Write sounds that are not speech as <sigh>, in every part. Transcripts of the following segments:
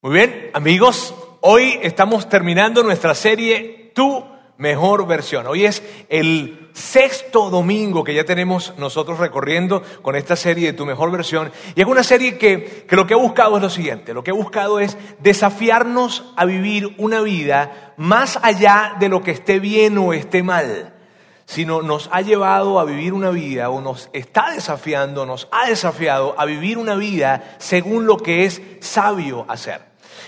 Muy bien, amigos, hoy estamos terminando nuestra serie Tu mejor versión. Hoy es el sexto domingo que ya tenemos nosotros recorriendo con esta serie de Tu mejor versión. Y es una serie que, que lo que ha buscado es lo siguiente, lo que ha buscado es desafiarnos a vivir una vida más allá de lo que esté bien o esté mal sino nos ha llevado a vivir una vida o nos está desafiando, nos ha desafiado a vivir una vida según lo que es sabio hacer.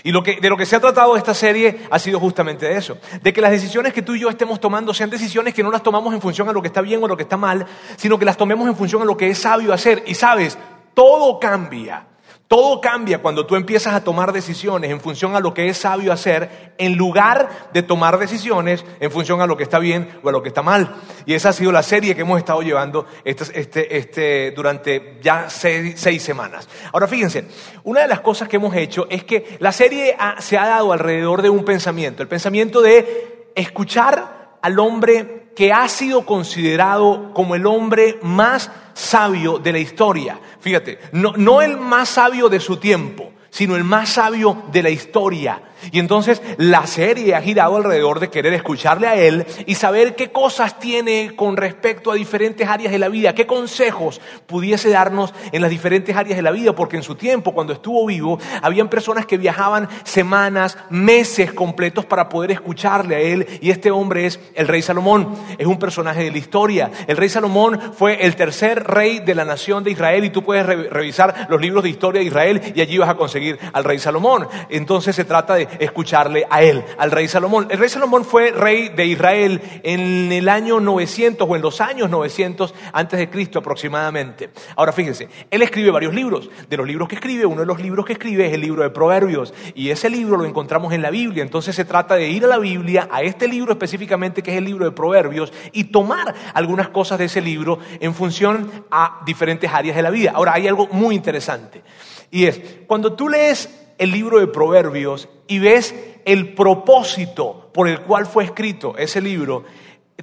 Y lo que, de lo que se ha tratado esta serie ha sido justamente de eso, de que las decisiones que tú y yo estemos tomando sean decisiones que no las tomamos en función a lo que está bien o lo que está mal, sino que las tomemos en función a lo que es sabio hacer. Y sabes, todo cambia todo cambia cuando tú empiezas a tomar decisiones en función a lo que es sabio hacer, en lugar de tomar decisiones en función a lo que está bien o a lo que está mal. Y esa ha sido la serie que hemos estado llevando este, este, este, durante ya seis, seis, semanas. Ahora fíjense, una de las cosas que hemos hecho es que la serie se ha dado alrededor de un pensamiento, el pensamiento de escuchar al hombre que ha sido considerado como el hombre más sabio de la historia. Fíjate, no, no el más sabio de su tiempo, sino el más sabio de la historia. Y entonces la serie ha girado alrededor de querer escucharle a él y saber qué cosas tiene con respecto a diferentes áreas de la vida, qué consejos pudiese darnos en las diferentes áreas de la vida, porque en su tiempo, cuando estuvo vivo, habían personas que viajaban semanas, meses completos para poder escucharle a él. Y este hombre es el rey Salomón, es un personaje de la historia. El rey Salomón fue el tercer rey de la nación de Israel y tú puedes revisar los libros de historia de Israel y allí vas a conseguir al rey Salomón. Entonces se trata de escucharle a él, al rey Salomón. El rey Salomón fue rey de Israel en el año 900 o en los años 900 antes de Cristo aproximadamente. Ahora fíjense, él escribe varios libros. De los libros que escribe, uno de los libros que escribe es el libro de Proverbios y ese libro lo encontramos en la Biblia. Entonces se trata de ir a la Biblia, a este libro específicamente que es el libro de Proverbios y tomar algunas cosas de ese libro en función a diferentes áreas de la vida. Ahora hay algo muy interesante y es cuando tú lees el libro de Proverbios y ves el propósito por el cual fue escrito ese libro,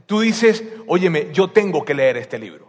tú dices, óyeme, yo tengo que leer este libro.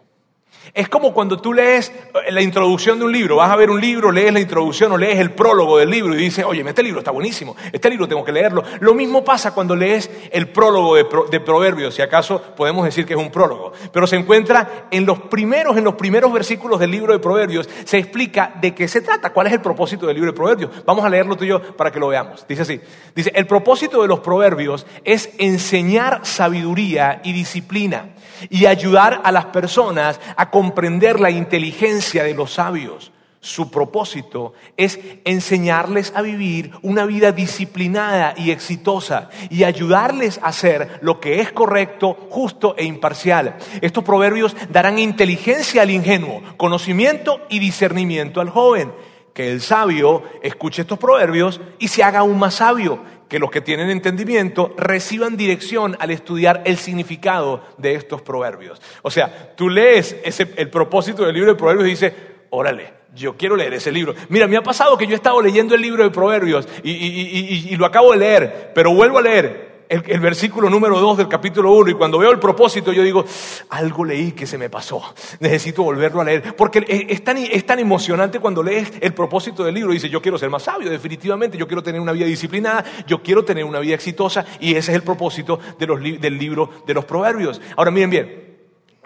Es como cuando tú lees eh, la introducción de un libro, vas a ver un libro, lees la introducción o lees el prólogo del libro y dices, oye, este libro está buenísimo, este libro tengo que leerlo. Lo mismo pasa cuando lees el prólogo de, Proverbios, si acaso podemos decir que es un prólogo, pero se encuentra en los primeros, en los primeros versículos del libro de Proverbios, se explica de qué se trata, cuál es el propósito del libro de Proverbios. Vamos a leerlo tú y yo para que lo veamos. Dice así, dice, el propósito de los Proverbios es enseñar sabiduría y disciplina y ayudar a las personas a comprender la inteligencia de los sabios. Su propósito es enseñarles a vivir una vida disciplinada y exitosa y ayudarles a hacer lo que es correcto, justo e imparcial. Estos proverbios darán inteligencia al ingenuo, conocimiento y discernimiento al joven. Que el sabio escuche estos proverbios y se haga aún más sabio que los que tienen entendimiento reciban dirección al estudiar el significado de estos proverbios. O sea, tú lees el propósito del libro de proverbios y dices, órale, yo quiero leer ese libro. Mira, me ha pasado que yo he estado leyendo el libro de Proverbios y, lo acabo de leer, pero vuelvo a leer el, versículo número 2 del capítulo 1 y cuando veo el propósito yo digo, algo leí que se me pasó, necesito volverlo a leer, porque es tan, es tan emocionante cuando lees el propósito del libro y dices, yo quiero ser más sabio, definitivamente, yo quiero tener una vida disciplinada, yo quiero tener una vida exitosa y ese es el propósito de los, del libro de los proverbios. Ahora miren bien,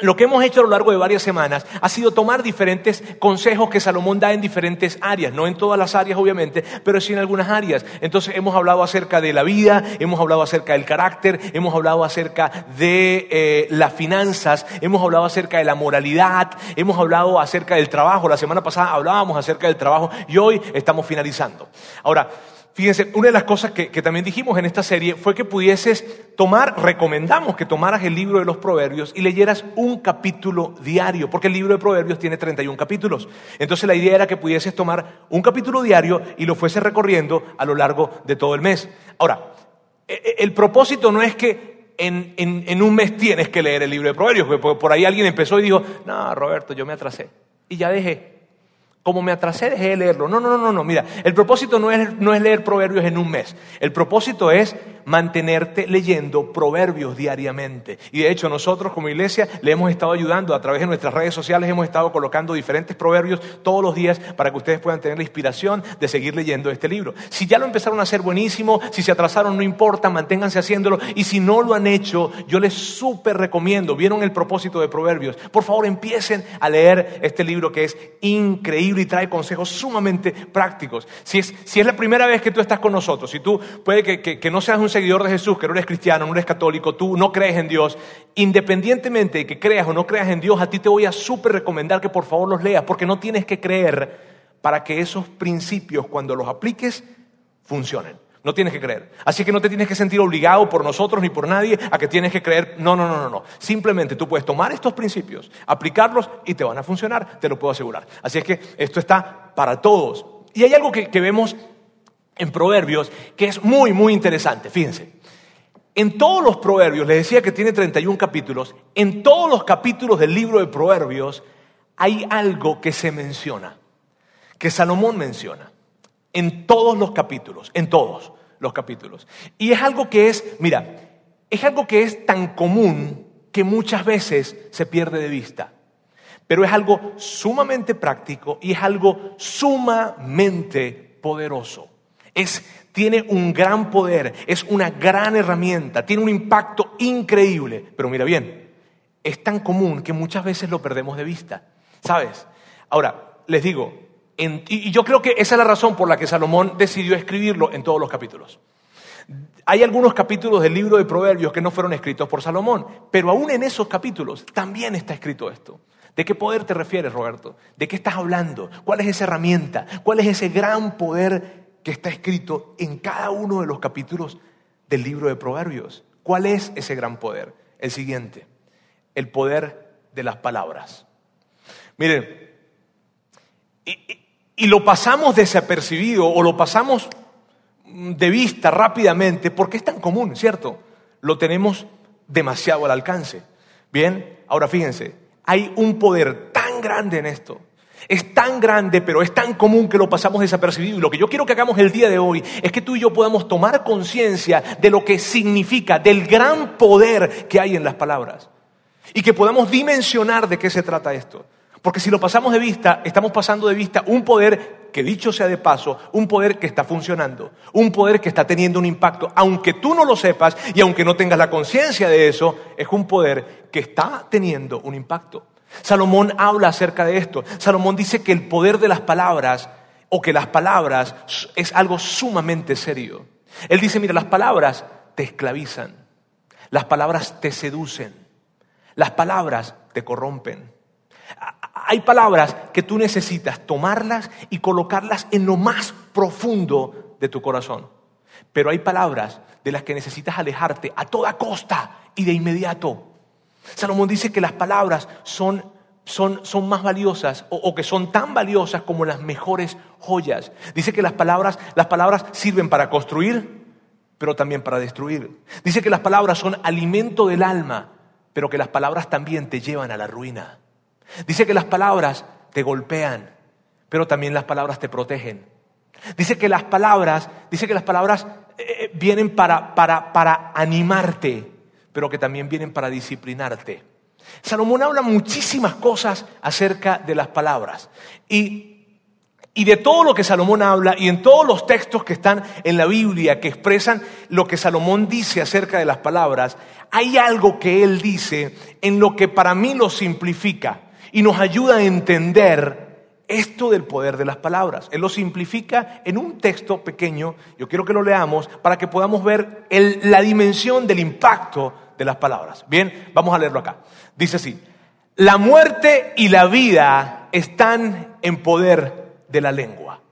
lo que hemos hecho a lo largo de varias semanas ha sido tomar diferentes consejos que Salomón da en diferentes áreas, no en todas las áreas obviamente, pero sí en algunas áreas. Entonces hemos hablado acerca de la vida, hemos hablado acerca del carácter, hemos hablado acerca de eh, las finanzas, hemos hablado acerca de la moralidad, hemos hablado acerca del trabajo. La semana pasada hablábamos acerca del trabajo y hoy estamos finalizando. Ahora, Fíjense, una de las cosas que, también dijimos en esta serie fue que pudieses tomar, recomendamos que tomaras el libro de los Proverbios y leyeras un capítulo diario, porque el libro de Proverbios tiene 31 capítulos. Entonces la idea era que pudieses tomar un capítulo diario y lo fueses recorriendo a lo largo de todo el mes. Ahora, e, e, el propósito no es que en, en un mes tienes que leer el libro de Proverbios, porque por ahí alguien empezó y dijo, no, Roberto, yo me atrasé y ya dejé. Como me atrasé, dejé de leerlo. No, no, no, no, Mira, el propósito no es, no es leer proverbios en un mes. El propósito es mantenerte leyendo proverbios diariamente. Y de hecho nosotros como iglesia le hemos estado ayudando a través de nuestras redes sociales, hemos estado colocando diferentes proverbios todos los días para que ustedes puedan tener la inspiración de seguir leyendo este libro. Si ya lo empezaron a hacer buenísimo, si se atrasaron no importa, manténganse haciéndolo. Y si no lo han hecho, yo les súper recomiendo, vieron el propósito de proverbios, por favor empiecen a leer este libro que es increíble y trae consejos sumamente prácticos. Si es, si es la primera vez que tú estás con nosotros, si tú puede que, que, no seas un seguidor de Jesús, que no eres cristiano, no eres católico, tú no crees en Dios, independientemente de que creas o no creas en Dios, a ti te voy a súper recomendar que por favor los leas, porque no tienes que creer para que esos principios, cuando los apliques, funcionen. No tienes que creer. Así que no te tienes que sentir obligado por nosotros ni por nadie a que tienes que creer. No, no, no, no, no. Simplemente tú puedes tomar estos principios, aplicarlos y te van a funcionar, te lo puedo asegurar. Así es que esto está para todos. Y hay algo que, que vemos en Proverbios que es muy, muy interesante. Fíjense. En todos los proverbios, les decía que tiene 31 capítulos, en todos los capítulos del libro de Proverbios hay algo que se menciona, que Salomón menciona en todos los capítulos, en todos los capítulos. Y es algo que es, mira, es algo que es tan común que muchas veces se pierde de vista. Pero es algo sumamente práctico y es algo sumamente poderoso. Es, tiene un gran poder, es una gran herramienta, tiene un impacto increíble. Pero mira bien, es tan común que muchas veces lo perdemos de vista. ¿Sabes? Ahora, les digo, y yo creo que esa es la razón por la que Salomón decidió escribirlo en todos los capítulos. Hay algunos capítulos del libro de Proverbios que no fueron escritos por Salomón, pero aún en esos capítulos también está escrito esto. ¿De qué poder te refieres, Roberto? ¿De qué estás hablando? ¿Cuál es esa herramienta? ¿Cuál es ese gran poder que está escrito en cada uno de los capítulos del libro de Proverbios? ¿Cuál es ese gran poder? El siguiente, el poder de las palabras. Miren, lo pasamos desapercibido o lo pasamos de vista rápidamente porque es tan común, ¿cierto? Lo tenemos demasiado al alcance. Bien, ahora fíjense, hay un poder tan grande en esto. Es tan grande, pero es tan común que lo pasamos desapercibido. Y lo que yo quiero que hagamos el día de hoy es que tú y yo podamos tomar conciencia de lo que significa, del gran poder que hay en las palabras. Y que podamos dimensionar de qué se trata esto. Porque si lo pasamos de vista, estamos pasando de vista un poder que dicho sea de paso, un poder que está funcionando, un poder que está teniendo un impacto, aunque tú no lo sepas y aunque no tengas la conciencia de eso, es un poder que está teniendo un impacto. Salomón habla acerca de esto. Salomón dice que el poder de las palabras o que las palabras es algo sumamente serio. Él dice, mira, las palabras te esclavizan, las palabras te seducen, las palabras te corrompen. Hay palabras que tú necesitas tomarlas y colocarlas en lo más profundo de tu corazón. Pero hay palabras de las que necesitas alejarte a toda costa y de inmediato. Salomón dice que las palabras son, son, son más valiosas o, o, que son tan valiosas como las mejores joyas. Dice que las palabras, las palabras sirven para construir, pero también para destruir. Dice que las palabras son alimento del alma, pero que las palabras también te llevan a la ruina. Dice que las palabras te golpean, pero también las palabras te protegen. Dice que las palabras, dice que las palabras eh, eh, vienen para, para, para animarte, pero que también vienen para disciplinarte. Salomón habla muchísimas cosas acerca de las palabras. Y, y, de todo lo que Salomón habla y en todos los textos que están en la Biblia que expresan lo que Salomón dice acerca de las palabras, hay algo que él dice en lo que para mí lo simplifica y nos ayuda a entender esto del poder de las palabras. Él lo simplifica en un texto pequeño, yo quiero que lo leamos para que podamos ver la dimensión del impacto de las palabras. Bien, vamos a leerlo acá. Dice así, la muerte y la vida están en poder de la lengua.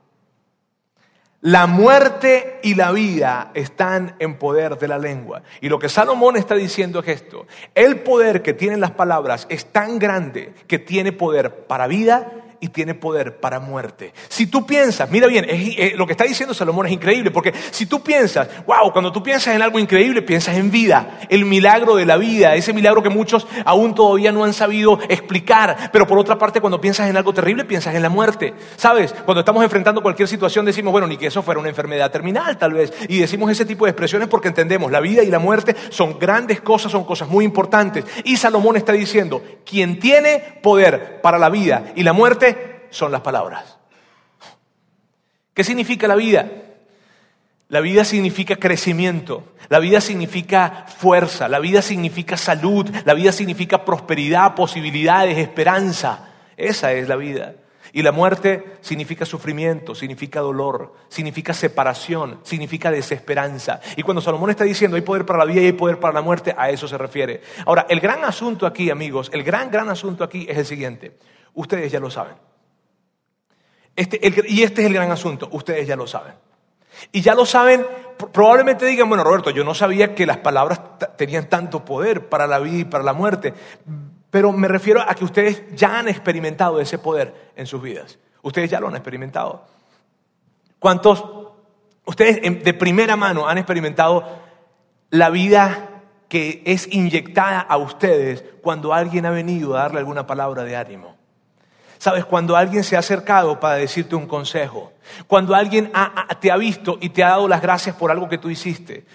La muerte y la vida están en poder de la lengua. Y lo que Salomón está diciendo es esto. El poder que tienen las palabras es tan grande que tiene poder para vida y tiene poder para muerte. Si tú piensas, mira bien, eh, lo que está diciendo Salomón es increíble, porque si tú piensas, wow, cuando tú piensas en algo increíble, piensas en vida, el milagro de la vida, ese milagro que muchos aún todavía no han sabido explicar, pero por otra parte, cuando piensas en algo terrible, piensas en la muerte. ¿Sabes? Cuando estamos enfrentando cualquier situación, decimos, bueno, ni que eso fuera una enfermedad terminal, tal vez, y decimos ese tipo de expresiones porque entendemos, la vida y la muerte son grandes cosas, son cosas muy importantes. Y Salomón está diciendo, quien tiene poder para la vida y la muerte, son las palabras. ¿Qué significa la vida? La vida significa crecimiento, la vida significa fuerza, la vida significa salud, la vida significa prosperidad, posibilidades, esperanza. Esa es la vida. Y la muerte significa sufrimiento, significa dolor, significa separación, significa desesperanza. Y cuando Salomón está diciendo hay poder para la vida y hay poder para la muerte, a eso se refiere. Ahora, el gran asunto aquí, amigos, el gran, gran asunto aquí es el siguiente. Ustedes ya lo saben. Este, y este es el gran asunto, ustedes ya lo saben. Y ya lo saben, probablemente digan, bueno, Roberto, yo no sabía que las palabras tenían tanto poder para la vida y para la muerte, pero me refiero a que ustedes ya han experimentado ese poder en sus vidas. Ustedes ya lo han experimentado. ¿Cuántos, ustedes de primera mano han experimentado la vida que es inyectada a ustedes cuando alguien ha venido a darle alguna palabra de ánimo? Sabes, cuando alguien se ha acercado para decirte un consejo, cuando alguien te ha visto y te ha dado las gracias por algo que tú hiciste,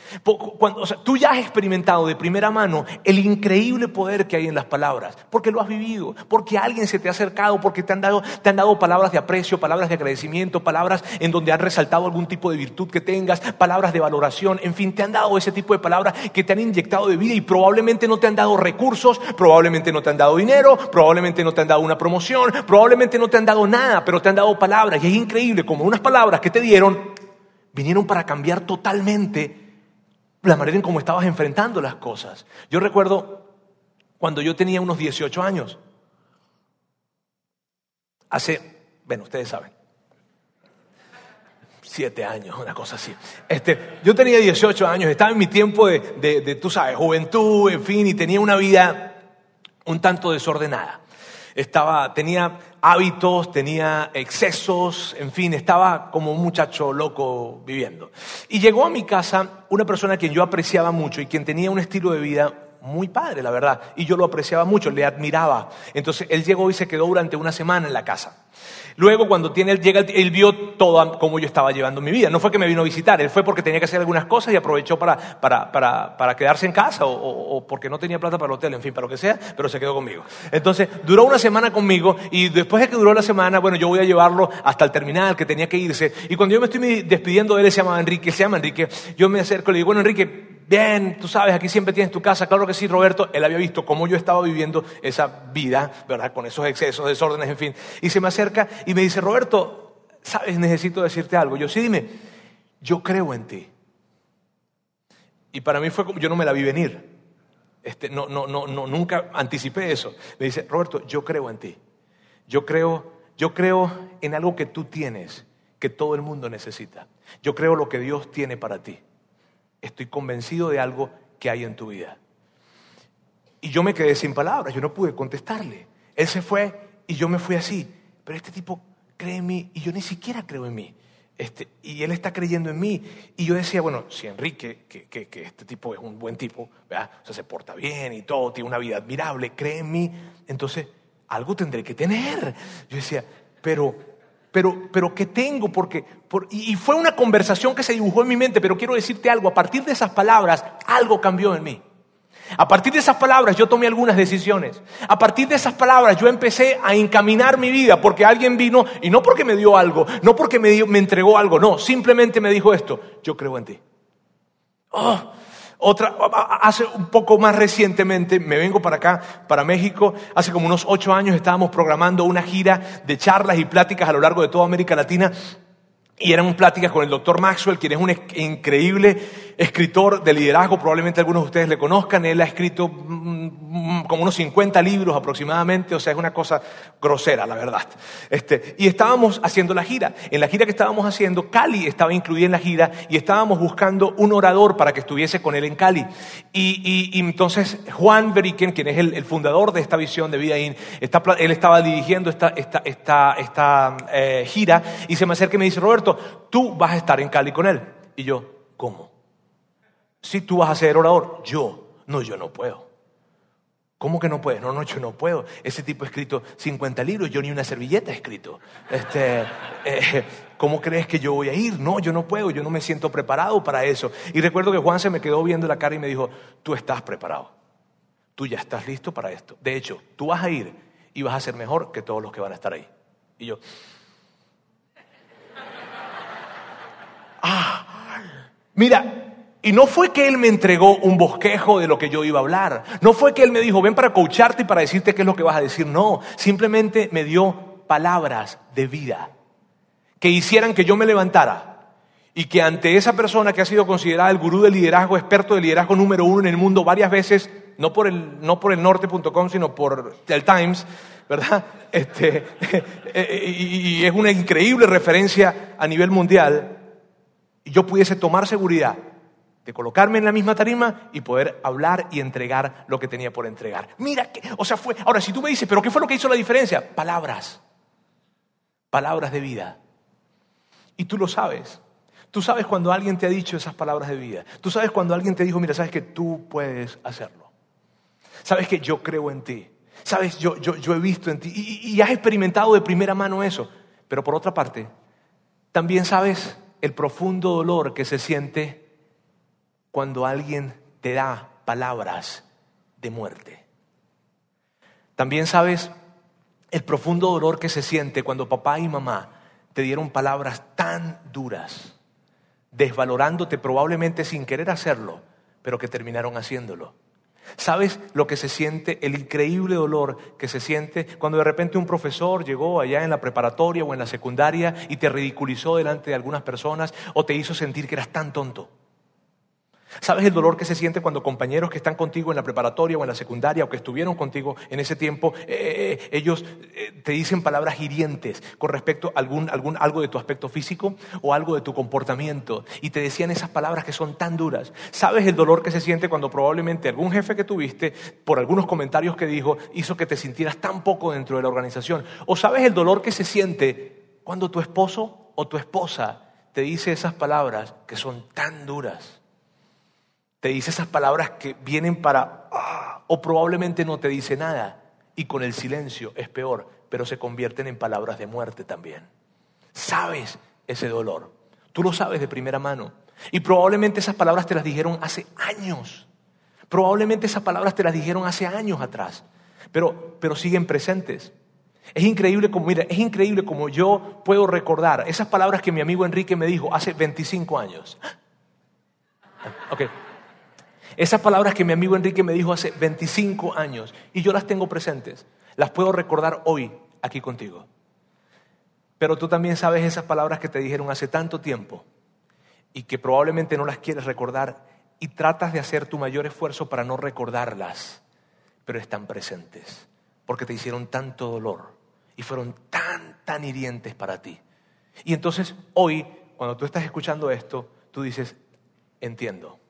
tú ya has experimentado de primera mano el increíble poder que hay en las palabras, porque lo has vivido, porque alguien se te ha acercado, porque te han dado, te han dado palabras de aprecio, palabras de agradecimiento, palabras en donde han resaltado algún tipo de virtud que tengas, palabras de valoración, en fin, te han dado ese tipo de palabras que te han inyectado de vida y probablemente no te han dado recursos, probablemente no te han dado dinero, probablemente no te han dado una promoción, probablemente no te han dado nada, pero te han dado palabras. Y es increíble como unas palabras que te dieron vinieron para cambiar totalmente la manera en cómo estabas enfrentando las cosas. Yo recuerdo cuando yo tenía unos 18 años, hace, bueno, ustedes saben, siete años, una cosa así. Este, yo tenía 18 años, estaba en mi tiempo de, de, tú sabes, juventud, en fin, y tenía una vida un tanto desordenada estaba, tenía hábitos, tenía excesos, en fin, estaba como un muchacho loco viviendo. Y llegó a mi casa una persona a quien yo apreciaba mucho y quien tenía un estilo de vida muy padre, la verdad, y yo lo apreciaba mucho, le admiraba. Entonces él llegó y se quedó durante una semana en la casa. Luego, cuando tiene, él llega, él vio todo como yo estaba llevando mi vida. No fue que me vino a visitar, él fue porque tenía que hacer algunas cosas y aprovechó para, para, para, para quedarse en casa o, o, porque no tenía plata para el hotel, en fin, para lo que sea, pero se quedó conmigo. Entonces, duró una semana conmigo y después de que duró la semana, bueno, yo voy a llevarlo hasta el terminal que tenía que irse. Y cuando yo me estoy despidiendo de él, se llama Enrique, se llama Enrique, yo me acerco y le digo, bueno, Enrique, bien, tú sabes, aquí siempre tienes tu casa. Claro que sí, Roberto, él había visto cómo yo estaba viviendo esa vida, ¿verdad? Con esos excesos, desórdenes, en fin. Y se me acerca y me dice, Roberto, sabes, necesito decirte algo. Yo sí, dime, yo creo en ti. Y para mí fue como, yo no me la vi venir. Este, no, no, no, no, nunca anticipé eso. Me dice, Roberto, yo creo en ti. Yo creo, yo creo en algo que tú tienes, que todo el mundo necesita. Yo creo lo que Dios tiene para ti estoy convencido de algo que hay en tu vida. Y yo me quedé sin palabras, yo no pude contestarle. Él se fue y yo me fui así. Pero este tipo cree en mí y yo ni siquiera creo en mí. Este, y él está creyendo en mí. Y yo decía, bueno, si Enrique, que, que, este tipo es un buen tipo, ¿verdad? O se porta bien y todo, tiene una vida admirable, cree en mí, entonces algo tendré que tener. Yo decía, pero pero, pero ¿qué tengo? Porque, y fue una conversación que se dibujó en mi mente, pero quiero decirte algo, a partir de esas palabras, algo cambió en mí. A partir de esas palabras yo tomé algunas decisiones. A partir de esas palabras yo empecé a encaminar mi vida porque alguien vino y no porque me dio algo, no porque me, me entregó algo, no, simplemente me dijo esto, yo creo en ti. Oh, otra, hace un poco más recientemente, me vengo para acá, para México, hace como unos ocho años estábamos programando una gira de charlas y pláticas a lo largo de toda América Latina y eran pláticas con el doctor Maxwell, quien es un increíble escritor de liderazgo, probablemente algunos de ustedes le conozcan, él ha escrito mm, como unos 50 libros aproximadamente, o sea, es una cosa grosera, la verdad. Este, y estábamos haciendo la gira. En la gira que estábamos haciendo, Cali estaba incluida en la gira y estábamos buscando un orador para que estuviese con él en Cali. Y, entonces Juan Beriken, quien es el, fundador de esta visión de Vida In, él estaba dirigiendo esta, esta, esta, esta eh, gira y se me acerca y me dice, Roberto, tú vas a estar en Cali con él. Y yo, ¿cómo? Si tú vas a ser orador, yo, no, yo no puedo. ¿Cómo que no puedes? No, no, yo no puedo. Ese tipo ha escrito 50 libros, yo ni una servilleta he escrito. Este, eh, ¿Cómo crees que yo voy a ir? No, yo no puedo, yo no me siento preparado para eso. Y recuerdo que Juan se me quedó viendo la cara y me dijo, tú estás preparado. Tú ya estás listo para esto. De hecho, tú vas a ir y vas a ser mejor que todos los que van a estar ahí. Y yo, ah, mira, y no fue que Él me entregó un bosquejo de lo que yo iba a hablar. No fue que Él me dijo, ven para coacharte y para decirte qué es lo que vas a decir. No, simplemente me dio palabras de vida que hicieran que yo me levantara y que ante esa persona que ha sido considerada el gurú del liderazgo, experto de liderazgo número uno en el mundo varias veces, no por el, no por el norte.com, sino por el Times, ¿verdad? <laughs> Este, <laughs> y es una increíble referencia a nivel mundial, y yo pudiese tomar seguridad de colocarme en la misma tarima y poder hablar y entregar lo que tenía por entregar. Mira, que, o sea, fue. Ahora, si tú me dices, ¿pero qué fue lo que hizo la diferencia? Palabras. Palabras de vida. Y tú lo sabes. Tú sabes cuando alguien te ha dicho esas palabras de vida. Tú sabes cuando alguien te dijo, mira, sabes que tú puedes hacerlo. Sabes que yo creo en ti. Sabes, yo, yo, yo he visto en ti. Y, y has experimentado de primera mano eso. Pero por otra parte, también sabes el profundo dolor que se siente cuando alguien te da palabras de muerte. También sabes el profundo dolor que se siente cuando papá y mamá te dieron palabras tan duras, desvalorándote probablemente sin querer hacerlo, pero que terminaron haciéndolo. ¿Sabes lo que se siente, el increíble dolor que se siente cuando de repente un profesor llegó allá en la preparatoria o en la secundaria y te ridiculizó delante de algunas personas o te hizo sentir que eras tan tonto? ¿Sabes el dolor que se siente cuando compañeros que están contigo en la preparatoria o en la secundaria o que estuvieron contigo en ese tiempo, eh, eh, ellos eh, te dicen palabras hirientes con respecto a algún, algún, algo de tu aspecto físico o algo de tu comportamiento y te decían esas palabras que son tan duras? ¿Sabes el dolor que se siente cuando probablemente algún jefe que tuviste, por algunos comentarios que dijo, hizo que te sintieras tan poco dentro de la organización? ¿O sabes el dolor que se siente cuando tu esposo o tu esposa te dice esas palabras que son tan duras? Te dice esas palabras que vienen para, ah, o probablemente no te dice nada, y con el silencio es peor, pero se convierten en palabras de muerte también. Sabes ese dolor, tú lo sabes de primera mano, y probablemente esas palabras te las dijeron hace años, probablemente esas palabras te las dijeron hace años atrás, pero, pero siguen presentes. Es increíble como, mira, es increíble como yo puedo recordar esas palabras que mi amigo Enrique me dijo hace 25 años. Okay. Esas palabras que mi amigo Enrique me dijo hace 25 años y yo las tengo presentes, las puedo recordar hoy aquí contigo. Pero tú también sabes esas palabras que te dijeron hace tanto tiempo y que probablemente no las quieres recordar y tratas de hacer tu mayor esfuerzo para no recordarlas, pero están presentes porque te hicieron tanto dolor y fueron tan, tan hirientes para ti. Y entonces hoy, cuando tú estás escuchando esto, tú dices, entiendo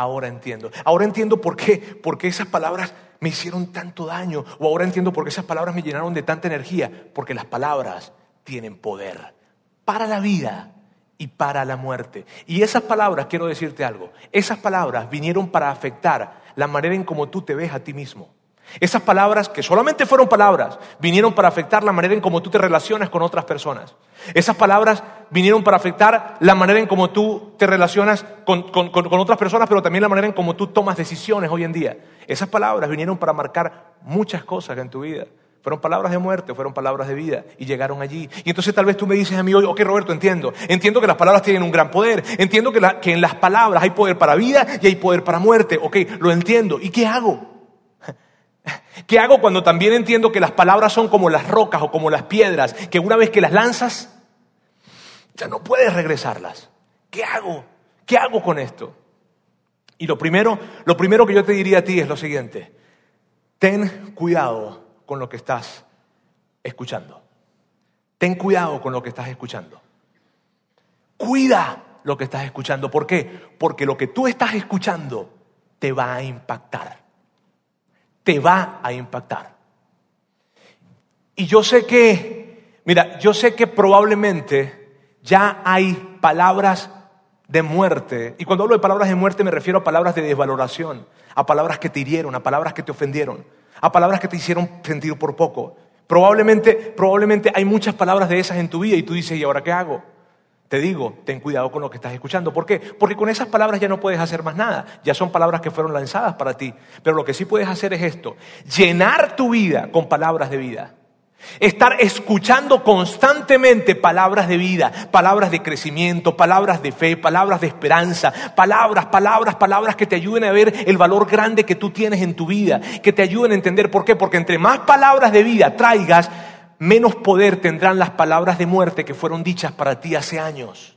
ahora entiendo. Ahora entiendo por qué, por qué esas palabras me hicieron tanto daño. O ahora entiendo por qué esas palabras me llenaron de tanta energía. Porque las palabras tienen poder para la vida y para la muerte. Y esas palabras, quiero decirte algo, esas palabras vinieron para afectar la manera en cómo tú te ves a ti mismo. Esas palabras, que solamente fueron palabras, vinieron para afectar la manera en cómo tú te relacionas con otras personas. Esas palabras vinieron para afectar la manera en cómo tú te relacionas con, otras personas, pero también la manera en cómo tú tomas decisiones hoy en día. Esas palabras vinieron para marcar muchas cosas en tu vida. Fueron palabras de muerte, fueron palabras de vida y llegaron allí. Y entonces tal vez tú me dices a mí hoy, ok Roberto, entiendo. Entiendo que las palabras tienen un gran poder. Entiendo que, que en las palabras hay poder para vida y hay poder para muerte. Ok, lo entiendo. ¿Y qué hago? <laughs> ¿Qué hago cuando también entiendo que las palabras son como las rocas o como las piedras, que una vez que las lanzas, ya no puedes regresarlas? ¿Qué hago? ¿Qué hago con esto? Y lo primero, lo primero que yo te diría a ti es lo siguiente. Ten cuidado con lo que estás escuchando. Ten cuidado con lo que estás escuchando. Cuida lo que estás escuchando. ¿Por qué? Porque lo que tú estás escuchando te va a impactar. Te va a impactar. Y yo sé que, mira, yo sé que probablemente ya hay palabras de muerte. Y cuando hablo de palabras de muerte me refiero a palabras de desvaloración, a palabras que te hirieron, a palabras que te ofendieron, a palabras que te hicieron sentir por poco. Probablemente, probablemente hay muchas palabras de esas en tu vida y tú dices, ¿y ahora qué hago? Te digo, ten cuidado con lo que estás escuchando. ¿Por qué? Porque con esas palabras ya no puedes hacer más nada. Ya son palabras que fueron lanzadas para ti. Pero lo que sí puedes hacer es esto, llenar tu vida con palabras de vida. Estar escuchando constantemente palabras de vida, palabras de crecimiento, palabras de fe, palabras de esperanza, palabras, palabras, palabras que te ayuden a ver el valor grande que tú tienes en tu vida, que te ayuden a entender por qué. Porque entre más palabras de vida traigas, menos poder tendrán las palabras de muerte que fueron dichas para ti hace años.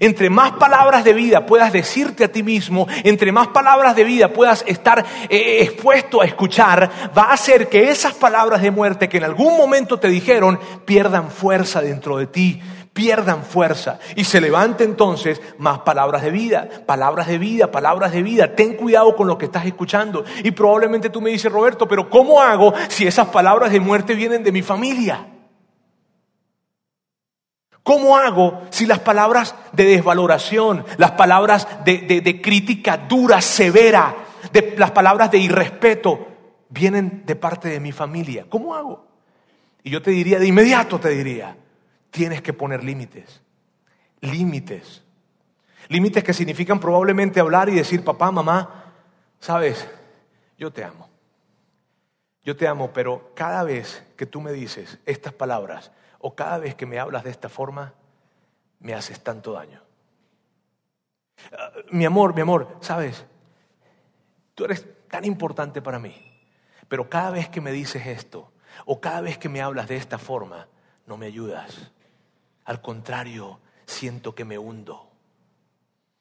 Entre más palabras de vida puedas decirte a ti mismo, entre más palabras de vida puedas estar eh, expuesto a escuchar, va a hacer que esas palabras de muerte que en algún momento te dijeron pierdan fuerza dentro de ti, pierdan fuerza y se levante entonces más palabras de vida, palabras de vida, palabras de vida. Ten cuidado con lo que estás escuchando. Y probablemente tú me dices, Roberto, pero ¿cómo hago si esas palabras de muerte vienen de mi familia? ¿Cómo hago si las palabras de desvaloración, las palabras de, crítica dura, severa, de, las palabras de irrespeto vienen de parte de mi familia? ¿Cómo hago? Y yo te diría, de inmediato te diría, tienes que poner límites. Límites. Límites que significan probablemente hablar y decir, papá, mamá, sabes, yo te amo. Yo te amo, pero cada vez que tú me dices estas palabras, o cada vez que me hablas de esta forma, me haces tanto daño. Ah, mi amor, mi amor, sabes, tú eres tan importante para mí, pero cada vez que me dices esto, o cada vez que me hablas de esta forma, no me ayudas. Al contrario, siento que me hundo.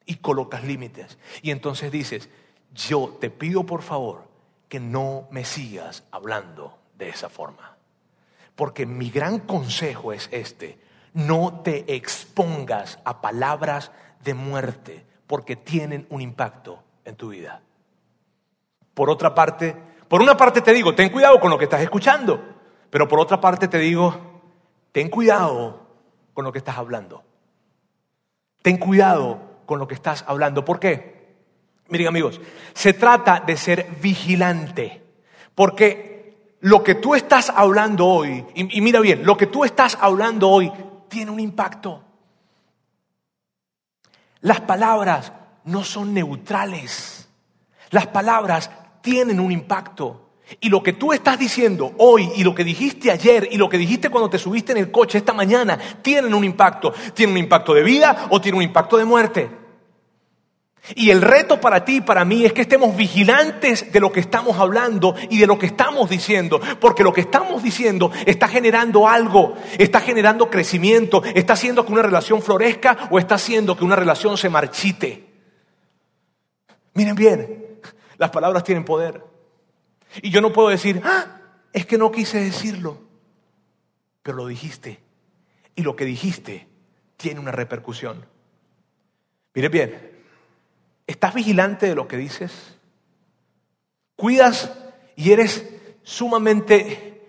Y colocas límites. Y entonces dices, yo te pido por favor que no me sigas hablando de esa forma. Porque mi gran consejo es este, no te expongas a palabras de muerte, porque tienen un impacto en tu vida. Por otra parte, por una parte te digo, ten cuidado con lo que estás escuchando, pero por otra parte te digo, ten cuidado con lo que estás hablando. Ten cuidado con lo que estás hablando. ¿Por qué? Miren amigos, se trata de ser vigilante, porque lo que tú estás hablando hoy, y, mira bien, lo que tú estás hablando hoy tiene un impacto. Las palabras no son neutrales. Las palabras tienen un impacto. Y lo que tú estás diciendo hoy y lo que dijiste ayer y lo que dijiste cuando te subiste en el coche esta mañana tienen un impacto. Tiene un impacto de vida o tiene un impacto de muerte. Y el reto para ti y para mí es que estemos vigilantes de lo que estamos hablando y de lo que estamos diciendo, porque lo que estamos diciendo está generando algo, está generando crecimiento, está haciendo que una relación florezca o está haciendo que una relación se marchite. Miren bien, las palabras tienen poder. Y yo no puedo decir, ah, es que no quise decirlo, pero lo dijiste. Y lo que dijiste tiene una repercusión. Miren bien, ¿Estás vigilante de lo que dices? ¿Cuidas y eres sumamente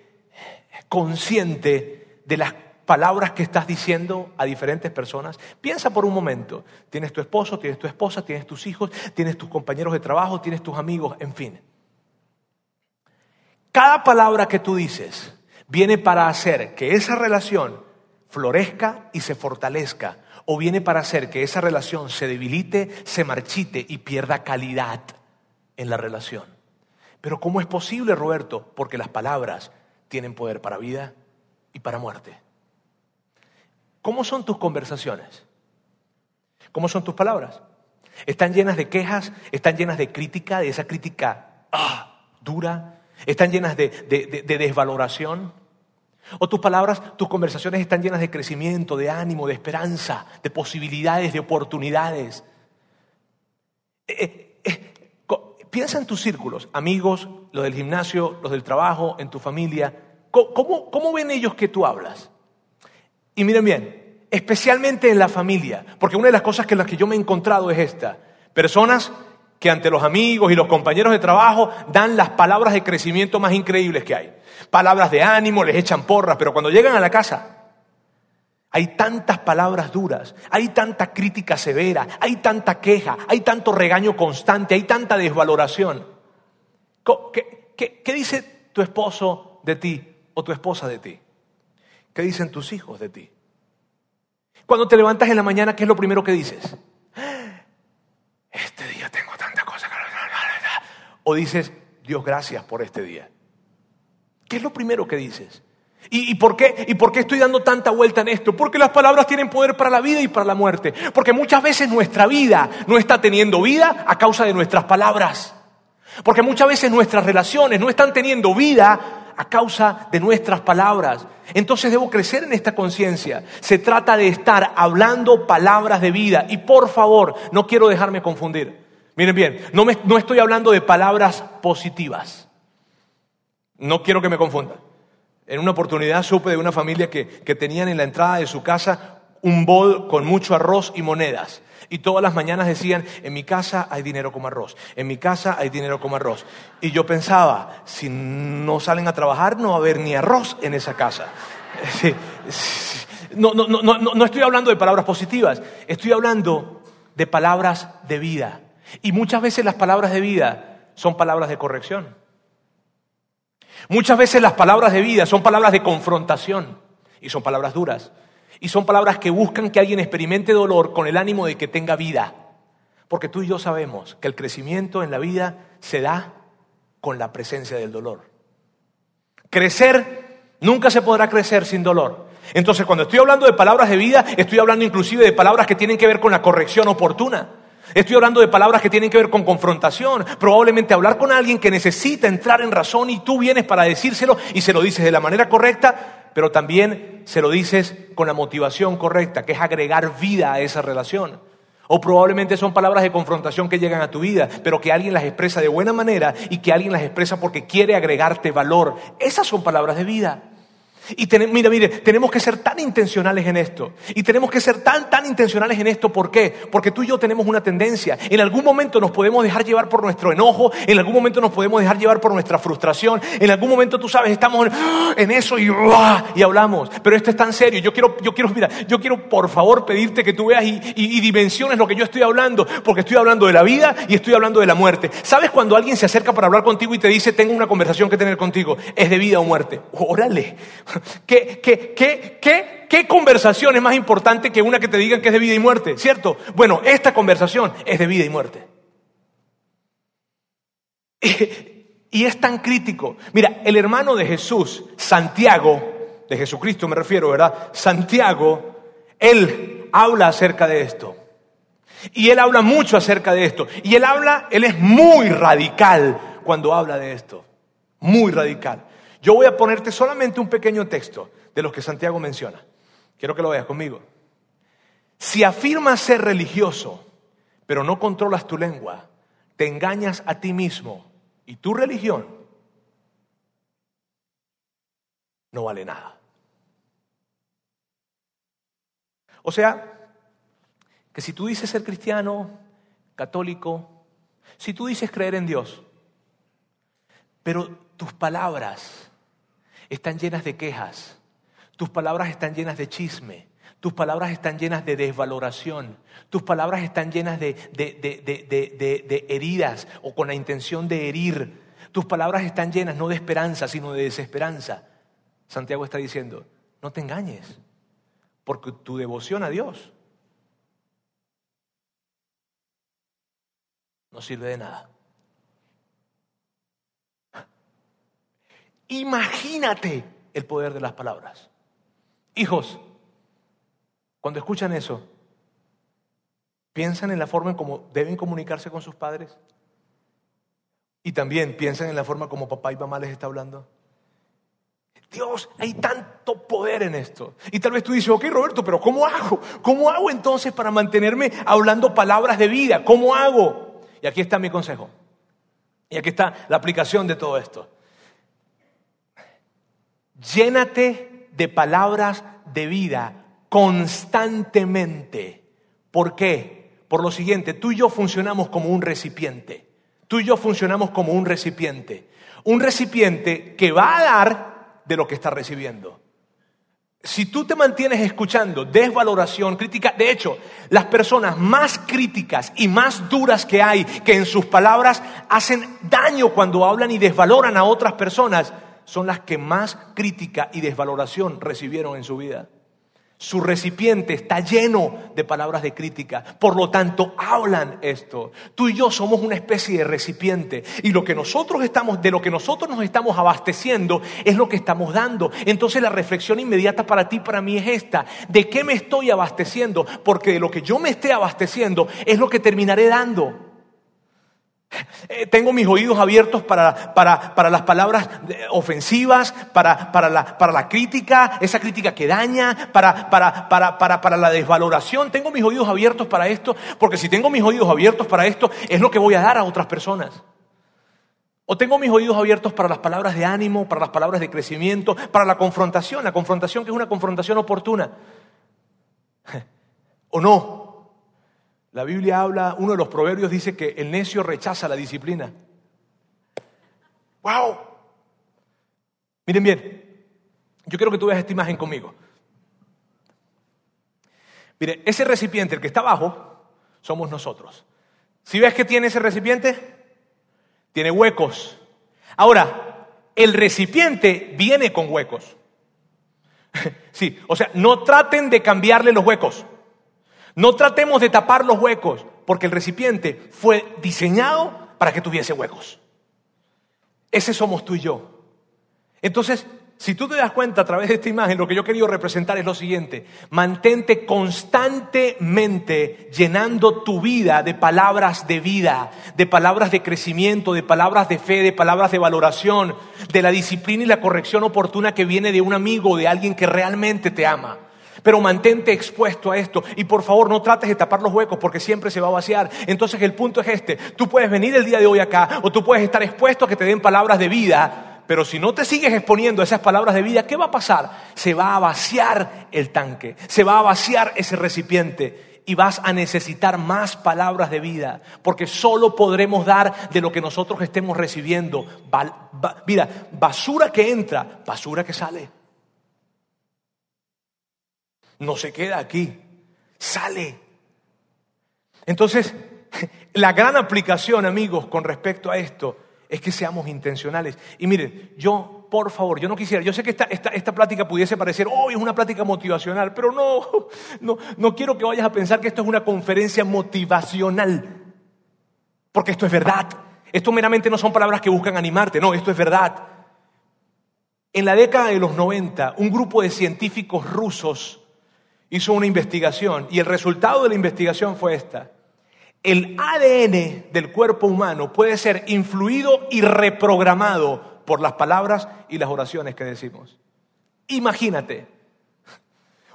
consciente de las palabras que estás diciendo a diferentes personas? Piensa por un momento. Tienes tu esposo, tienes tu esposa, tienes tus hijos, tienes tus compañeros de trabajo, tienes tus amigos, en fin. Cada palabra que tú dices viene para hacer que esa relación florezca y se fortalezca o viene para hacer que esa relación se debilite, se marchite y pierda calidad en la relación. Pero ¿cómo es posible, Roberto? Porque las palabras tienen poder para vida y para muerte. ¿Cómo son tus conversaciones? ¿Cómo son tus palabras? ¿Están llenas de quejas? ¿Están llenas de crítica, de esa crítica ah, dura? ¿Están llenas de, de desvaloración? O tus palabras, tus conversaciones están llenas de crecimiento, de ánimo, de esperanza, de posibilidades, de oportunidades. Eh, eh, piensa en tus círculos, amigos, los del gimnasio, los del trabajo, en tu familia. ¿Cómo, cómo ven ellos que tú hablas? Y miren bien, especialmente en la familia, porque una de las cosas que las que yo me he encontrado es esta. Personas que ante los amigos y los compañeros de trabajo dan las palabras de crecimiento más increíbles que hay. Palabras de ánimo, les echan porras, pero cuando llegan a la casa hay tantas palabras duras, hay tanta crítica severa, hay tanta queja, hay tanto regaño constante, hay tanta desvaloración. ¿Qué, qué, dice tu esposo de ti o tu esposa de ti? ¿Qué dicen tus hijos de ti? Cuando te levantas en la mañana, ¿qué es lo primero que dices? <gasps> Este día tengo. O dices, Dios, gracias por este día. ¿Qué es lo primero que dices? ¿Y, por qué? ¿Y por qué estoy dando tanta vuelta en esto? Porque las palabras tienen poder para la vida y para la muerte. Porque muchas veces nuestra vida no está teniendo vida a causa de nuestras palabras. Porque muchas veces nuestras relaciones no están teniendo vida a causa de nuestras palabras. Entonces debo crecer en esta conciencia. Se trata de estar hablando palabras de vida. Y por favor, no quiero dejarme confundir. Miren bien, no, no estoy hablando de palabras positivas. No quiero que me confundan. En una oportunidad supe de una familia que, tenían en la entrada de su casa un bol con mucho arroz y monedas. Y todas las mañanas decían, en mi casa hay dinero como arroz, en mi casa hay dinero como arroz. Y yo pensaba, si no salen a trabajar no va a haber ni arroz en esa casa. <laughs> No, no, no, no estoy hablando de palabras positivas, estoy hablando de palabras de vida. Y muchas veces las palabras de vida son palabras de corrección. Muchas veces las palabras de vida son palabras de confrontación y son palabras duras. Y son palabras que buscan que alguien experimente dolor con el ánimo de que tenga vida. Porque tú y yo sabemos que el crecimiento en la vida se da con la presencia del dolor. Crecer nunca se podrá crecer sin dolor. Entonces, cuando estoy hablando de palabras de vida, estoy hablando inclusive de palabras que tienen que ver con la corrección oportuna. Estoy hablando de palabras que tienen que ver con confrontación. Probablemente hablar con alguien que necesita entrar en razón y tú vienes para decírselo y se lo dices de la manera correcta, pero también se lo dices con la motivación correcta, que es agregar vida a esa relación. O probablemente son palabras de confrontación que llegan a tu vida, pero que alguien las expresa de buena manera y que alguien las expresa porque quiere agregarte valor. Esas son palabras de vida. Y mira, mire, tenemos que ser tan intencionales en esto. Y tenemos que ser tan, tan intencionales en esto. ¿Por qué? Porque tú y yo tenemos una tendencia. En algún momento nos podemos dejar llevar por nuestro enojo. En algún momento nos podemos dejar llevar por nuestra frustración. En algún momento, tú sabes, estamos en eso y, y hablamos. Pero esto es tan serio. Yo quiero, yo quiero, mira, yo quiero por favor pedirte que tú veas y, y dimensiones lo que yo estoy hablando. Porque estoy hablando de la vida y estoy hablando de la muerte. ¿Sabes cuando alguien se acerca para hablar contigo y te dice, tengo una conversación que tener contigo? Es de vida o muerte. Órale. <laughs> ¿Qué, qué, qué, qué, conversación es más importante que una que te digan que es de vida y muerte? ¿Cierto? Bueno, esta conversación es de vida y muerte. <laughs> Y es tan crítico. Mira, el hermano de Jesús, Santiago, de Jesucristo me refiero, ¿verdad? Santiago, él habla acerca de esto. Y él habla mucho acerca de esto. Y él habla, él es muy radical cuando habla de esto. Muy radical. Yo voy a ponerte solamente un pequeño texto de los que Santiago menciona. Quiero que lo veas conmigo. Si afirmas ser religioso, pero no controlas tu lengua, te engañas a ti mismo y tu religión no vale nada. O sea, que si tú dices ser cristiano, católico, si tú dices creer en Dios, pero tus palabras están llenas de quejas, tus palabras están llenas de chisme, tus palabras están llenas de desvaloración, tus palabras están llenas de, de, heridas o con la intención de herir, tus palabras están llenas no de esperanza, sino de desesperanza. Santiago está diciendo, no te engañes, porque tu devoción a Dios no sirve de nada. Imagínate el poder de las palabras. Hijos, cuando escuchan eso, piensan en la forma en cómo deben comunicarse con sus padres y también piensan en la forma como papá y mamá les está hablando. Dios, hay tanto poder en esto. Y tal vez tú dices, ok Roberto, pero ¿cómo hago? ¿Cómo hago entonces para mantenerme hablando palabras de vida? ¿Cómo hago? Y aquí está mi consejo. Y aquí está la aplicación de todo esto. Llénate de palabras de vida constantemente. ¿Por qué? Por lo siguiente, tú y yo funcionamos como un recipiente. Tú y yo funcionamos como un recipiente. Un recipiente que va a dar de lo que está recibiendo. Si tú te mantienes escuchando desvaloración, crítica, de hecho, las personas más críticas y más duras que hay, que en sus palabras hacen daño cuando hablan y desvaloran a otras personas, son las que más crítica y desvaloración recibieron en su vida. Su recipiente está lleno de palabras de crítica. Por lo tanto, hablan esto. Tú y yo somos una especie de recipiente. Y lo que nosotros estamos, de lo que nosotros nos estamos abasteciendo es lo que estamos dando. Entonces la reflexión inmediata para ti, para mí es esta. ¿De qué me estoy abasteciendo? Porque de lo que yo me esté abasteciendo es lo que terminaré dando. Eh, tengo mis oídos abiertos para, las palabras ofensivas, para, la, crítica, esa crítica que daña, para, para la desvaloración. Tengo mis oídos abiertos para esto, porque si tengo mis oídos abiertos para esto, es lo que voy a dar a otras personas. O tengo mis oídos abiertos para las palabras de ánimo, para las palabras de crecimiento, para la confrontación, la confrontación que es una confrontación oportuna. <laughs> ¿O no? La Biblia habla, uno de los proverbios dice que el necio rechaza la disciplina. ¡Wow! Miren bien, yo quiero que tú veas esta imagen conmigo. Mire, ese recipiente, el que está abajo, somos nosotros. Si ves que tiene ese recipiente, tiene huecos. Ahora, el recipiente viene con huecos. <laughs> sí, o sea, no traten de cambiarle los huecos. No tratemos de tapar los huecos, porque el recipiente fue diseñado para que tuviese huecos. Ese somos tú y yo. Entonces, si tú te das cuenta a través de esta imagen, lo que yo he querido representar es lo siguiente. Mantente constantemente llenando tu vida de palabras de vida, de palabras de crecimiento, de palabras de fe, de palabras de valoración, de la disciplina y la corrección oportuna que viene de un amigo, de alguien que realmente te ama. Pero mantente expuesto a esto y por favor no trates de tapar los huecos porque siempre se va a vaciar. Entonces el punto es este, tú puedes venir el día de hoy acá o tú puedes estar expuesto a que te den palabras de vida, pero si no te sigues exponiendo a esas palabras de vida, ¿qué va a pasar? Se va a vaciar el tanque, se va a vaciar ese recipiente y vas a necesitar más palabras de vida, porque solo podremos dar de lo que nosotros estemos recibiendo. mira, basura que entra, basura que sale no se queda aquí, sale. Entonces, <laughs> la gran aplicación, amigos, con respecto a esto, es que seamos intencionales. Y miren, yo, por favor, yo no quisiera, yo sé que esta, esta, plática pudiese parecer, oh, es una plática motivacional, pero no, <laughs> no, no quiero que vayas a pensar que esto es una conferencia motivacional, porque esto es verdad. Esto meramente no son palabras que buscan animarte, no, esto es verdad. En la década de los 90, un grupo de científicos rusos hizo una investigación y el resultado de la investigación fue esta. El ADN del cuerpo humano puede ser influido y reprogramado por las palabras y las oraciones que decimos. Imagínate.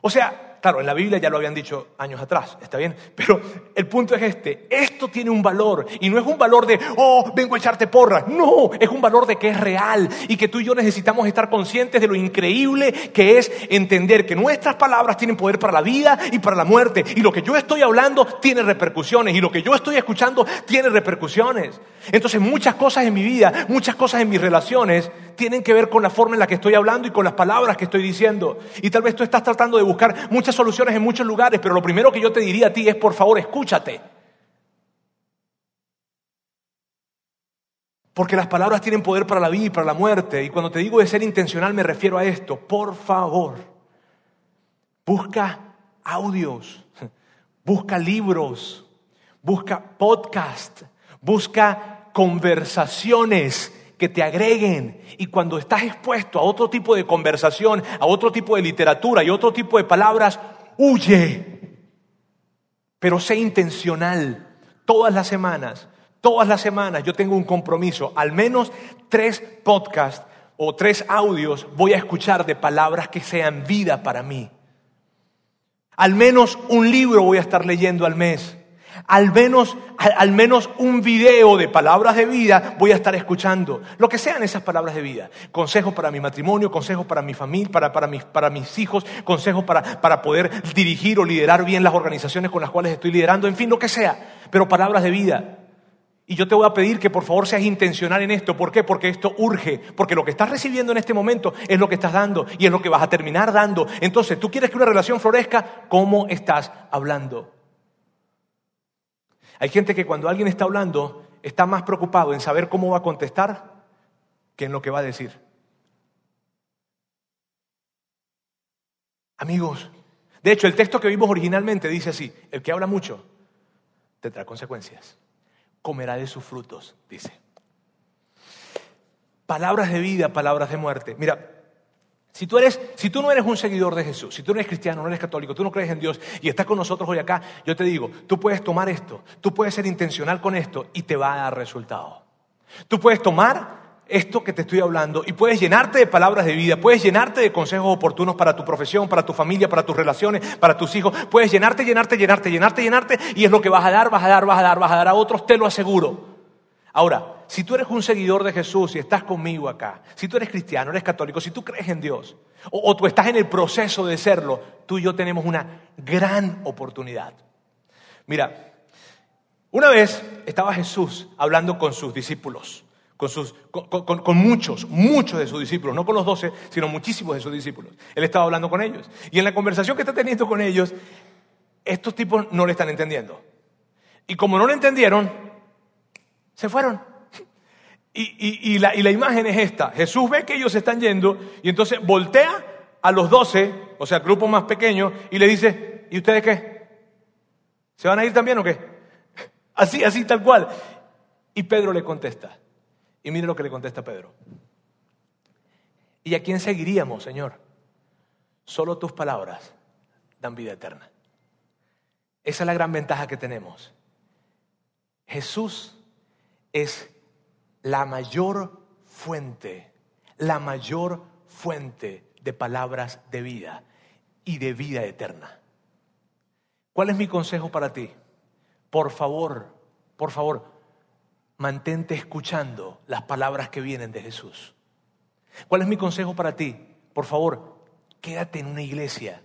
O sea, Claro, en la Biblia ya lo habían dicho años atrás, está bien, pero el punto es este, esto tiene un valor y no es un valor de, oh, vengo a echarte porras, no, es un valor de que es real y que tú y yo necesitamos estar conscientes de lo increíble que es entender que nuestras palabras tienen poder para la vida y para la muerte y lo que yo estoy hablando tiene repercusiones y lo que yo estoy escuchando tiene repercusiones. Entonces muchas cosas en mi vida, muchas cosas en mis relaciones tienen que ver con la forma en la que estoy hablando y con las palabras que estoy diciendo. Y tal vez tú estás tratando de buscar muchas soluciones en muchos lugares, pero lo primero que yo te diría a ti es, por favor, escúchate. Porque las palabras tienen poder para la vida y para la muerte. Y cuando te digo de ser intencional me refiero a esto. Por favor, busca audios, <laughs> busca libros, busca podcast, busca conversaciones que te agreguen. Y cuando estás expuesto a otro tipo de conversación, a otro tipo de literatura y otro tipo de palabras, huye. Pero sé intencional. Todas las semanas, todas las semanas yo tengo un compromiso. Al menos tres podcasts o tres audios voy a escuchar de palabras que sean vida para mí. Al menos un libro voy a estar leyendo al mes. Al menos, al, menos un video de palabras de vida voy a estar escuchando. Lo que sean esas palabras de vida. Consejos para mi matrimonio, consejos para mi familia, para, para, mis, para mis hijos, consejos para, para poder dirigir o liderar bien las organizaciones con las cuales estoy liderando, en fin, lo que sea. Pero palabras de vida. Y yo te voy a pedir que por favor seas intencional en esto. ¿Por qué? Porque esto urge. Porque lo que estás recibiendo en este momento es lo que estás dando y es lo que vas a terminar dando. Entonces, tú quieres que una relación florezca, ¿cómo estás hablando? Hay gente que cuando alguien está hablando está más preocupado en saber cómo va a contestar que en lo que va a decir. Amigos, de hecho el texto que vimos originalmente dice así, el que habla mucho tendrá consecuencias, comerá de sus frutos, dice. Palabras de vida, palabras de muerte. Mira, si tú, eres, si tú no eres un seguidor de Jesús, si tú no eres cristiano, no eres católico, tú no crees en Dios y estás con nosotros hoy acá, yo te digo, tú puedes tomar esto, tú puedes ser intencional con esto y te va a dar resultado. Tú puedes tomar esto que te estoy hablando y puedes llenarte de palabras de vida, puedes llenarte de consejos oportunos para tu profesión, para tu familia, para tus relaciones, para tus hijos, puedes llenarte, llenarte, llenarte, llenarte, llenarte y es lo que vas a dar, vas a dar, vas a dar, vas a dar a otros, te lo aseguro. Ahora, si tú eres un seguidor de Jesús y estás conmigo acá, si tú eres cristiano, eres católico, si tú crees en Dios, o, tú estás en el proceso de serlo, tú y yo tenemos una gran oportunidad. Mira, una vez estaba Jesús hablando con sus discípulos, con, sus, con, muchos, muchos de sus discípulos, no con los doce, sino muchísimos de sus discípulos. Él estaba hablando con ellos. Y en la conversación que está teniendo con ellos, estos tipos no le están entendiendo. Y como no lo entendieron, se fueron. Y, la, imagen es esta. Jesús ve que ellos se están yendo y entonces voltea a los doce, o sea, grupo más pequeño, y le dice, ¿y ustedes qué? ¿Se van a ir también o qué? <laughs> Así, así, tal cual. Y Pedro le contesta. Y mire lo que le contesta Pedro. ¿Y a quién seguiríamos, Señor? Solo tus palabras dan vida eterna. Esa es la gran ventaja que tenemos. Jesús es la mayor fuente, la mayor fuente de palabras de vida y de vida eterna. ¿Cuál es mi consejo para ti? Por favor, por favor, mantente escuchando las palabras que vienen de Jesús. ¿Cuál es mi consejo para ti? Por favor, quédate en una iglesia.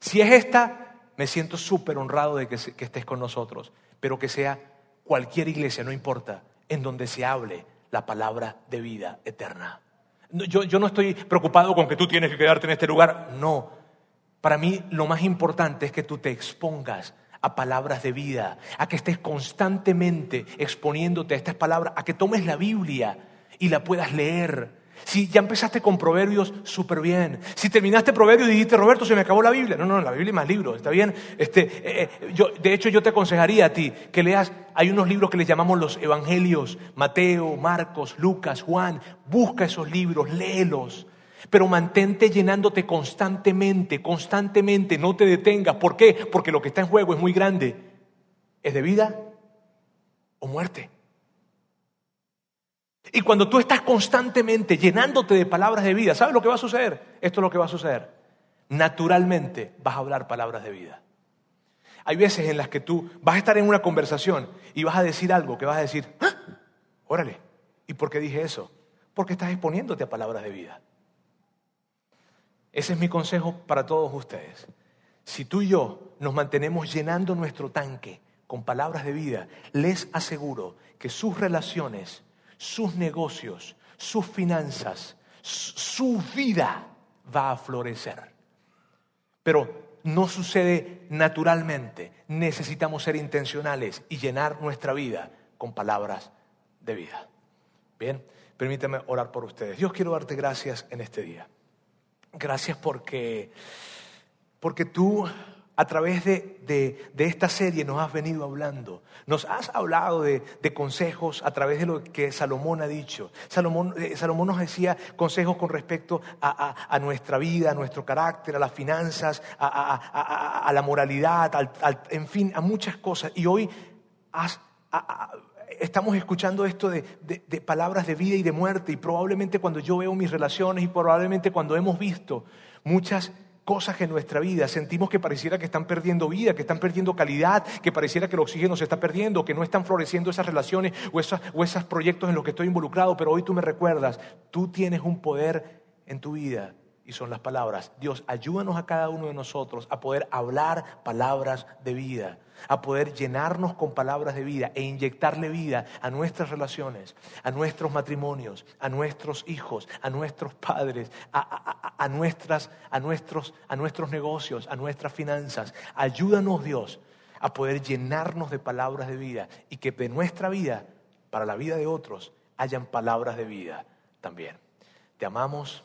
Si es esta, me siento súper honrado de que, que estés con nosotros, pero que sea cualquier iglesia, no importa en donde se hable la palabra de vida eterna. Yo, yo, no estoy preocupado con que tú tienes que quedarte en este lugar, no. Para mí lo más importante es que tú te expongas a palabras de vida, a que estés constantemente exponiéndote a estas palabras, a que tomes la Biblia y la puedas leer si ya empezaste con Proverbios, súper bien. Si terminaste Proverbios y dijiste, Roberto, se me acabó la Biblia. No, no, la Biblia hay más libros, ¿está bien? Este, eh, eh, yo, de hecho, yo te aconsejaría a ti que leas, hay unos libros que les llamamos los Evangelios, Mateo, Marcos, Lucas, Juan. Busca esos libros, léelos. Pero mantente llenándote constantemente, constantemente, no te detengas. ¿Por qué? Porque lo que está en juego es muy grande. ¿Es de vida o muerte? Y cuando tú estás constantemente llenándote de palabras de vida, ¿sabes lo que va a suceder? Esto es lo que va a suceder. Naturalmente vas a hablar palabras de vida. Hay veces en las que tú vas a estar en una conversación y vas a decir algo que vas a decir, ¡Ah! órale, ¿y por qué dije eso? Porque estás exponiéndote a palabras de vida. Ese es mi consejo para todos ustedes. Si tú y yo nos mantenemos llenando nuestro tanque con palabras de vida, les aseguro que sus relaciones sus negocios, sus finanzas, su vida va a florecer. Pero no sucede naturalmente. Necesitamos ser intencionales y llenar nuestra vida con palabras de vida. Bien, permítame orar por ustedes. Dios quiero darte gracias en este día. Gracias porque, porque tú a través de, esta serie nos has venido hablando. Nos has hablado de, consejos a través de lo que Salomón ha dicho. Salomón, eh, Salomón nos decía consejos con respecto a, nuestra vida, a nuestro carácter, a las finanzas, a, la moralidad, en fin, a muchas cosas. Y hoy estamos escuchando esto de, de palabras de vida y de muerte. Y probablemente cuando yo veo mis relaciones y probablemente cuando hemos visto muchas cosas en nuestra vida. Sentimos que pareciera que están perdiendo vida, que están perdiendo calidad, que pareciera que el oxígeno se está perdiendo, que no están floreciendo esas relaciones o, o esos proyectos en los que estoy involucrado, pero hoy tú me recuerdas, tú tienes un poder en tu vida y son las palabras. Dios, ayúdanos a cada uno de nosotros a poder hablar palabras de vida, a poder llenarnos con palabras de vida e inyectarle vida a nuestras relaciones, a nuestros matrimonios, a nuestros hijos, a nuestros padres, a, nuestras, a, nuestros, a nuestros negocios, a nuestras finanzas. Ayúdanos, Dios, a poder llenarnos de palabras de vida y que de nuestra vida, para la vida de otros, hayan palabras de vida también. Te amamos